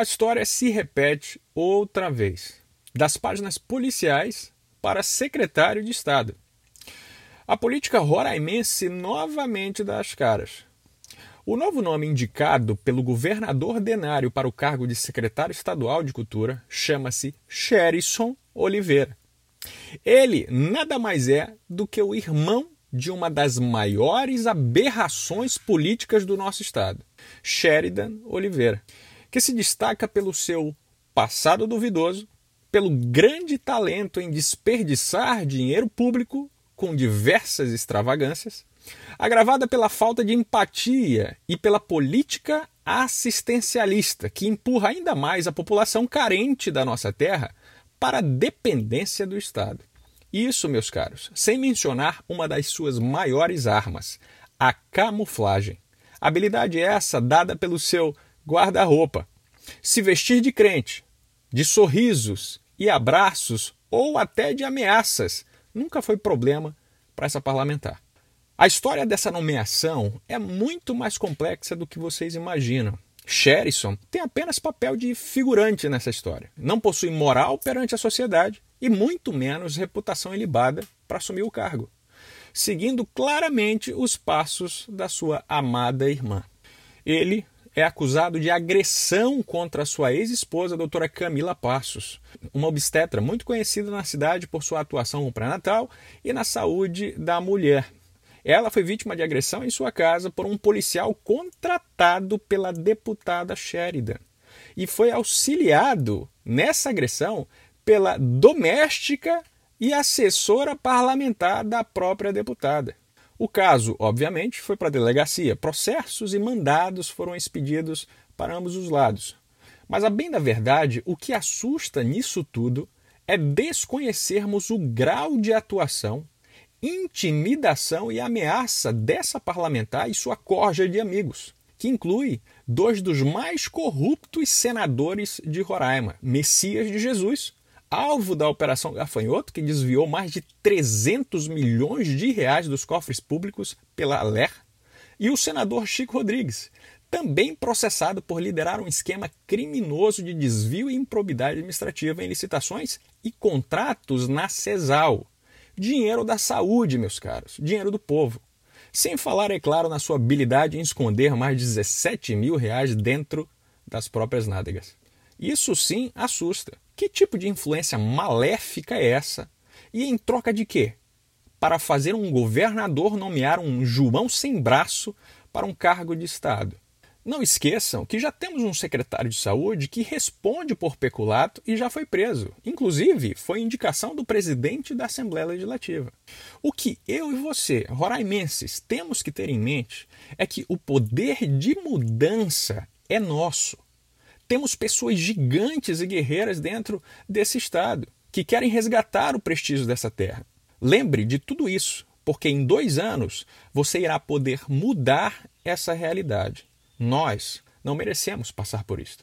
A história se repete outra vez, das páginas policiais para secretário de Estado. A política roraimense novamente dá as caras. O novo nome indicado pelo governador Denário para o cargo de secretário estadual de Cultura chama-se Sherison Oliveira. Ele nada mais é do que o irmão de uma das maiores aberrações políticas do nosso estado, Sheridan Oliveira, que se destaca pelo seu passado duvidoso, pelo grande talento em desperdiçar dinheiro público com diversas extravagâncias, agravada pela falta de empatia e pela política assistencialista que empurra ainda mais a população carente da nossa terra para a dependência do Estado. Isso, meus caros, sem mencionar uma das suas maiores armas, a camuflagem. Habilidade essa dada pelo seu guarda-roupa. Se vestir de crente, de sorrisos e abraços ou até de ameaças nunca foi problema para essa parlamentar. A história dessa nomeação é muito mais complexa do que vocês imaginam. Sherison tem apenas papel de figurante nessa história. Não possui moral perante a sociedade e muito menos reputação ilibada para assumir o cargo, seguindo claramente os passos da sua amada irmã. Ele é acusado de agressão contra sua ex-esposa, a doutora Camila Passos, uma obstetra muito conhecida na cidade por sua atuação no pré-natal e na saúde da mulher. Ela foi vítima de agressão em sua casa por um policial contratado pela deputada Sheridan e foi auxiliado nessa agressão pela doméstica e assessora parlamentar da própria deputada. O caso, obviamente, foi para a delegacia. Processos e mandados foram expedidos para ambos os lados. Mas, a bem da verdade, o que assusta nisso tudo é desconhecermos o grau de atuação, intimidação e ameaça dessa parlamentar e sua corja de amigos, que inclui dois dos mais corruptos senadores de Roraima, Messias de Jesus alvo da Operação Gafanhoto, que desviou mais de 300 milhões de reais dos cofres públicos pela LER, e o senador Chico Rodrigues, também processado por liderar um esquema criminoso de desvio e improbidade administrativa em licitações e contratos na CESAL. Dinheiro da saúde, meus caros, dinheiro do povo. Sem falar, é claro, na sua habilidade em esconder mais de 17 mil reais dentro das próprias nádegas. Isso sim assusta. Que tipo de influência maléfica é essa? E em troca de quê? Para fazer um governador nomear um João sem braço para um cargo de Estado. Não esqueçam que já temos um secretário de saúde que responde por peculato e já foi preso. Inclusive, foi indicação do presidente da Assembleia Legislativa. O que eu e você, roraimenses, temos que ter em mente é que o poder de mudança é nosso temos pessoas gigantes e guerreiras dentro desse Estado que querem resgatar o prestígio dessa terra. Lembre de tudo isso, porque em dois anos você irá poder mudar essa realidade. Nós não merecemos passar por isso.